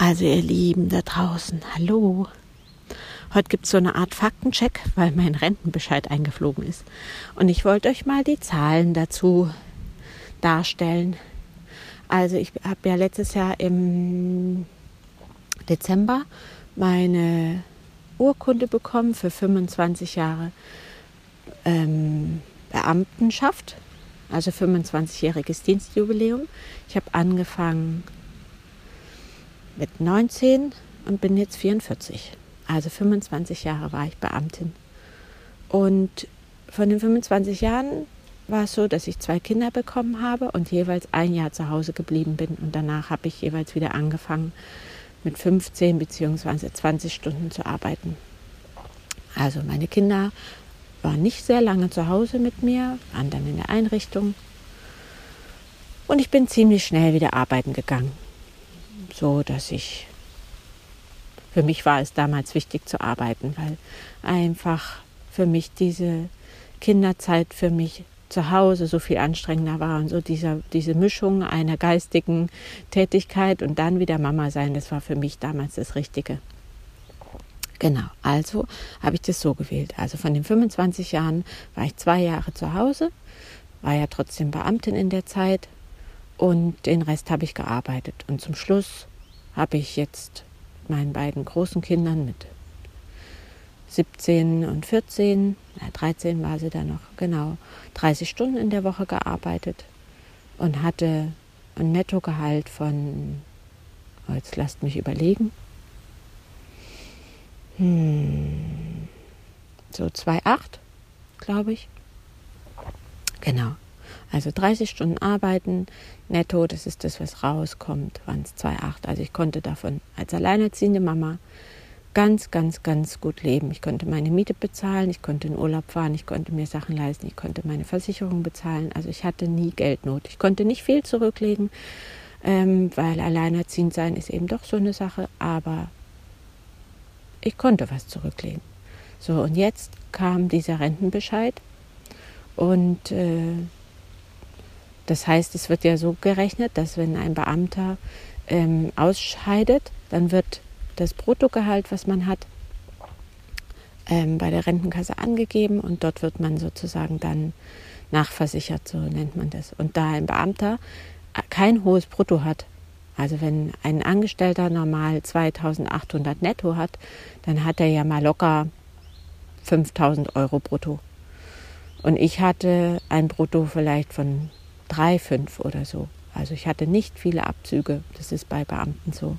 Also ihr Lieben da draußen, hallo. Heute gibt es so eine Art Faktencheck, weil mein Rentenbescheid eingeflogen ist. Und ich wollte euch mal die Zahlen dazu darstellen. Also ich habe ja letztes Jahr im Dezember meine Urkunde bekommen für 25 Jahre ähm, Beamtenschaft, also 25-jähriges Dienstjubiläum. Ich habe angefangen mit 19 und bin jetzt 44. Also 25 Jahre war ich Beamtin. Und von den 25 Jahren war es so, dass ich zwei Kinder bekommen habe und jeweils ein Jahr zu Hause geblieben bin. Und danach habe ich jeweils wieder angefangen, mit 15 bzw. 20 Stunden zu arbeiten. Also meine Kinder waren nicht sehr lange zu Hause mit mir, waren dann in der Einrichtung. Und ich bin ziemlich schnell wieder arbeiten gegangen so, dass ich, für mich war es damals wichtig zu arbeiten, weil einfach für mich diese Kinderzeit für mich zu Hause so viel anstrengender war und so dieser, diese Mischung einer geistigen Tätigkeit und dann wieder Mama sein, das war für mich damals das Richtige. Genau, also habe ich das so gewählt. Also von den 25 Jahren war ich zwei Jahre zu Hause, war ja trotzdem Beamtin in der Zeit und den Rest habe ich gearbeitet. Und zum Schluss habe ich jetzt meinen beiden großen Kindern mit 17 und 14, 13 war sie da noch, genau, 30 Stunden in der Woche gearbeitet und hatte ein Nettogehalt von, oh, jetzt lasst mich überlegen, hm, so 2,8, glaube ich. Genau. Also 30 Stunden arbeiten netto, das ist das, was rauskommt, waren es 2,8. Also ich konnte davon als alleinerziehende Mama ganz, ganz, ganz gut leben. Ich konnte meine Miete bezahlen, ich konnte in Urlaub fahren, ich konnte mir Sachen leisten, ich konnte meine Versicherung bezahlen. Also ich hatte nie Geldnot. Ich konnte nicht viel zurücklegen, ähm, weil alleinerziehend sein ist eben doch so eine Sache, aber ich konnte was zurücklegen. So, und jetzt kam dieser Rentenbescheid und äh, das heißt, es wird ja so gerechnet, dass wenn ein Beamter ähm, ausscheidet, dann wird das Bruttogehalt, was man hat, ähm, bei der Rentenkasse angegeben und dort wird man sozusagen dann nachversichert, so nennt man das. Und da ein Beamter kein hohes Brutto hat, also wenn ein Angestellter normal 2800 netto hat, dann hat er ja mal locker 5000 Euro brutto. Und ich hatte ein Brutto vielleicht von drei, fünf oder so. Also ich hatte nicht viele Abzüge. Das ist bei Beamten so.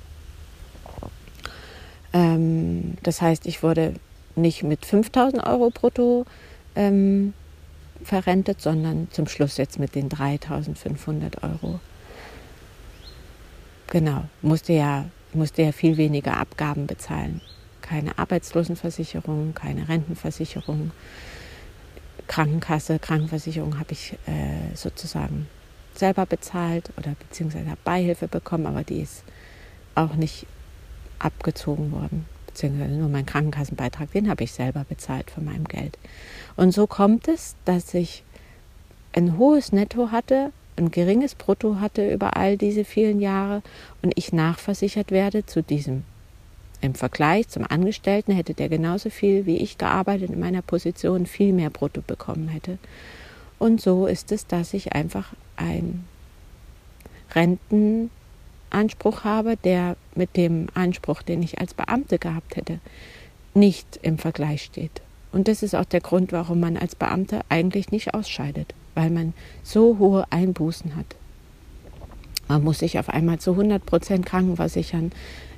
Ähm, das heißt, ich wurde nicht mit 5000 Euro brutto ähm, verrentet, sondern zum Schluss jetzt mit den 3500 Euro. Genau, musste ja, musste ja viel weniger Abgaben bezahlen. Keine Arbeitslosenversicherung, keine Rentenversicherung, Krankenkasse, Krankenversicherung habe ich äh, sozusagen selber bezahlt oder beziehungsweise Beihilfe bekommen, aber die ist auch nicht abgezogen worden, beziehungsweise nur mein Krankenkassenbeitrag, den habe ich selber bezahlt von meinem Geld. Und so kommt es, dass ich ein hohes Netto hatte, ein geringes Brutto hatte über all diese vielen Jahre und ich nachversichert werde zu diesem im Vergleich zum Angestellten hätte der genauso viel wie ich gearbeitet in meiner Position, viel mehr Brutto bekommen hätte. Und so ist es, dass ich einfach einen Rentenanspruch habe, der mit dem Anspruch, den ich als Beamte gehabt hätte, nicht im Vergleich steht. Und das ist auch der Grund, warum man als Beamter eigentlich nicht ausscheidet, weil man so hohe Einbußen hat. Man muss sich auf einmal zu 100 Prozent krankenversichern,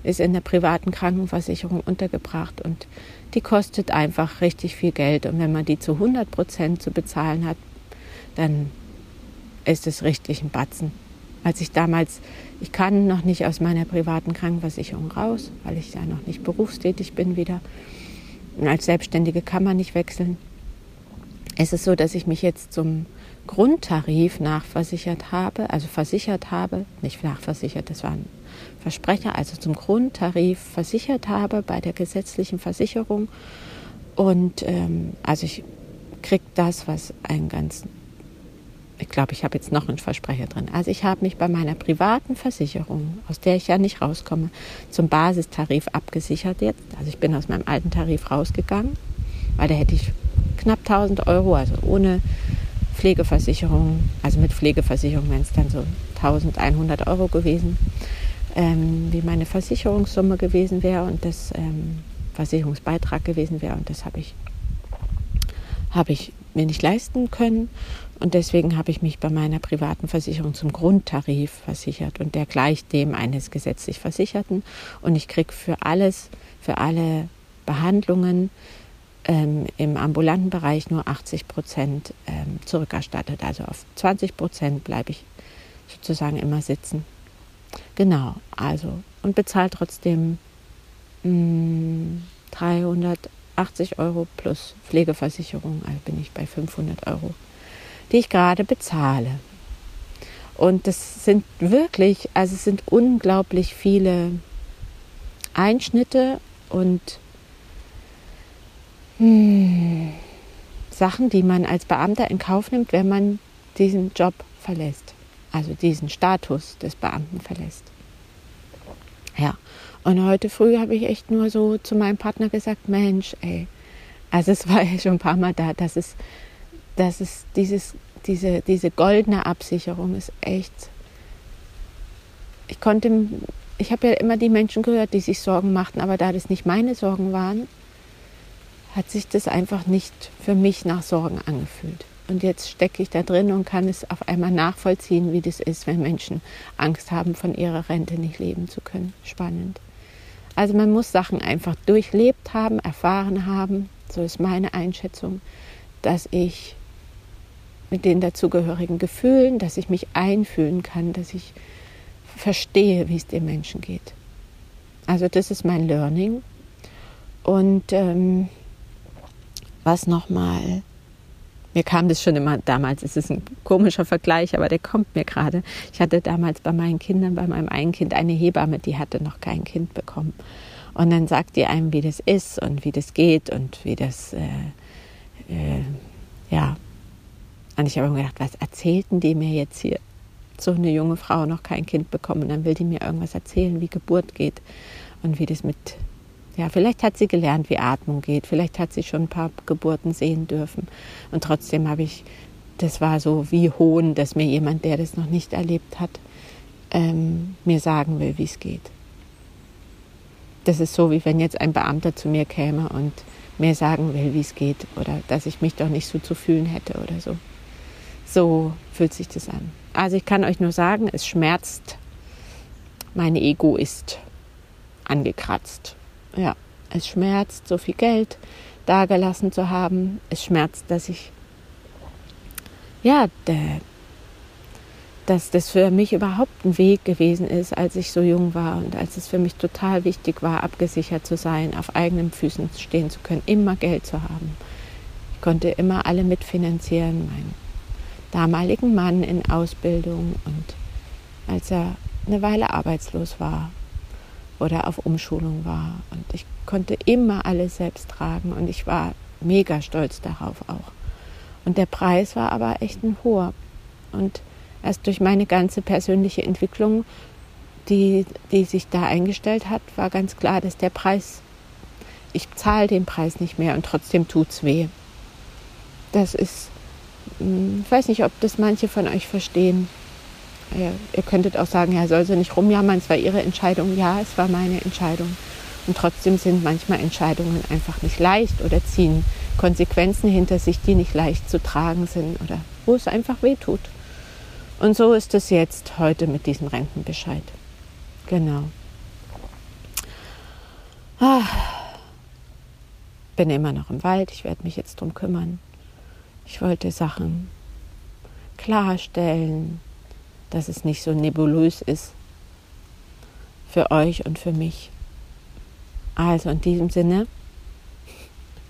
ist in der privaten Krankenversicherung untergebracht und die kostet einfach richtig viel Geld. Und wenn man die zu 100 Prozent zu bezahlen hat, dann ist es richtig ein Batzen. Als ich damals, ich kann noch nicht aus meiner privaten Krankenversicherung raus, weil ich ja noch nicht berufstätig bin wieder. Und als Selbstständige kann man nicht wechseln. Es ist so, dass ich mich jetzt zum Grundtarif nachversichert habe, also versichert habe, nicht nachversichert, das war ein Versprecher, also zum Grundtarif versichert habe bei der gesetzlichen Versicherung. Und ähm, also ich kriege das, was ein ganz ich glaube, ich habe jetzt noch einen Versprecher drin. Also ich habe mich bei meiner privaten Versicherung, aus der ich ja nicht rauskomme, zum Basistarif abgesichert jetzt. Also ich bin aus meinem alten Tarif rausgegangen, weil da hätte ich knapp 1000 Euro, also ohne Pflegeversicherung, also mit Pflegeversicherung wären es dann so 1100 Euro gewesen, ähm, wie meine Versicherungssumme gewesen wäre und das ähm, Versicherungsbeitrag gewesen wäre. Und das habe ich, hab ich mir nicht leisten können. Und deswegen habe ich mich bei meiner privaten Versicherung zum Grundtarif versichert und der gleicht dem eines gesetzlich Versicherten. Und ich kriege für alles, für alle Behandlungen ähm, im ambulanten Bereich nur 80 Prozent ähm, zurückerstattet. Also auf 20 Prozent bleibe ich sozusagen immer sitzen. Genau, also und bezahle trotzdem mh, mm, 380 Euro plus Pflegeversicherung, also bin ich bei 500 Euro die ich gerade bezahle. Und das sind wirklich, also es sind unglaublich viele Einschnitte und hm, Sachen, die man als Beamter in Kauf nimmt, wenn man diesen Job verlässt. Also diesen Status des Beamten verlässt. Ja, und heute früh habe ich echt nur so zu meinem Partner gesagt, Mensch, ey, also es war ja schon ein paar Mal da, dass es dass es dieses, diese, diese goldene Absicherung ist echt. Ich konnte, ich habe ja immer die Menschen gehört, die sich Sorgen machten, aber da das nicht meine Sorgen waren, hat sich das einfach nicht für mich nach Sorgen angefühlt. Und jetzt stecke ich da drin und kann es auf einmal nachvollziehen, wie das ist, wenn Menschen Angst haben, von ihrer Rente nicht leben zu können. Spannend. Also man muss Sachen einfach durchlebt haben, erfahren haben, so ist meine Einschätzung, dass ich mit den dazugehörigen Gefühlen, dass ich mich einfühlen kann, dass ich verstehe, wie es dem Menschen geht. Also das ist mein Learning. Und ähm, was nochmal, mir kam das schon immer damals, es ist ein komischer Vergleich, aber der kommt mir gerade. Ich hatte damals bei meinen Kindern, bei meinem einen Kind eine Hebamme, die hatte noch kein Kind bekommen. Und dann sagt die einem, wie das ist und wie das geht und wie das, äh, äh, ja, und ich habe mir gedacht, was erzählten die mir jetzt hier? So eine junge Frau noch kein Kind bekommen, und dann will die mir irgendwas erzählen, wie Geburt geht und wie das mit, ja, vielleicht hat sie gelernt, wie Atmung geht, vielleicht hat sie schon ein paar Geburten sehen dürfen. Und trotzdem habe ich, das war so wie Hohn, dass mir jemand, der das noch nicht erlebt hat, ähm, mir sagen will, wie es geht. Das ist so, wie wenn jetzt ein Beamter zu mir käme und mir sagen will, wie es geht oder dass ich mich doch nicht so zu fühlen hätte oder so. So fühlt sich das an. Also ich kann euch nur sagen, es schmerzt. Mein Ego ist angekratzt. Ja, es schmerzt, so viel Geld dagelassen zu haben. Es schmerzt, dass ich, ja, der, dass das für mich überhaupt ein Weg gewesen ist, als ich so jung war und als es für mich total wichtig war, abgesichert zu sein, auf eigenen Füßen stehen zu können, immer Geld zu haben. Ich konnte immer alle mitfinanzieren, mein damaligen Mann in Ausbildung und als er eine Weile arbeitslos war oder auf Umschulung war. Und ich konnte immer alles selbst tragen und ich war mega stolz darauf auch. Und der Preis war aber echt ein hoher. Und erst durch meine ganze persönliche Entwicklung, die, die sich da eingestellt hat, war ganz klar, dass der Preis, ich zahle den Preis nicht mehr und trotzdem tut es weh. Das ist ich weiß nicht, ob das manche von euch verstehen. Ihr könntet auch sagen, ja, soll sie nicht rumjammern, es war ihre Entscheidung. Ja, es war meine Entscheidung. Und trotzdem sind manchmal Entscheidungen einfach nicht leicht oder ziehen Konsequenzen hinter sich, die nicht leicht zu tragen sind oder wo es einfach weh tut. Und so ist es jetzt heute mit diesem Rentenbescheid. Genau. Ah, bin immer noch im Wald, ich werde mich jetzt drum kümmern. Ich wollte Sachen klarstellen, dass es nicht so nebulös ist für euch und für mich. Also in diesem Sinne,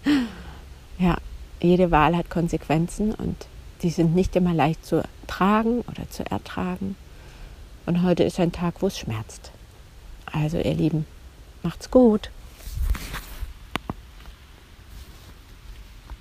ja, jede Wahl hat Konsequenzen und die sind nicht immer leicht zu tragen oder zu ertragen. Und heute ist ein Tag, wo es schmerzt. Also ihr Lieben, macht's gut.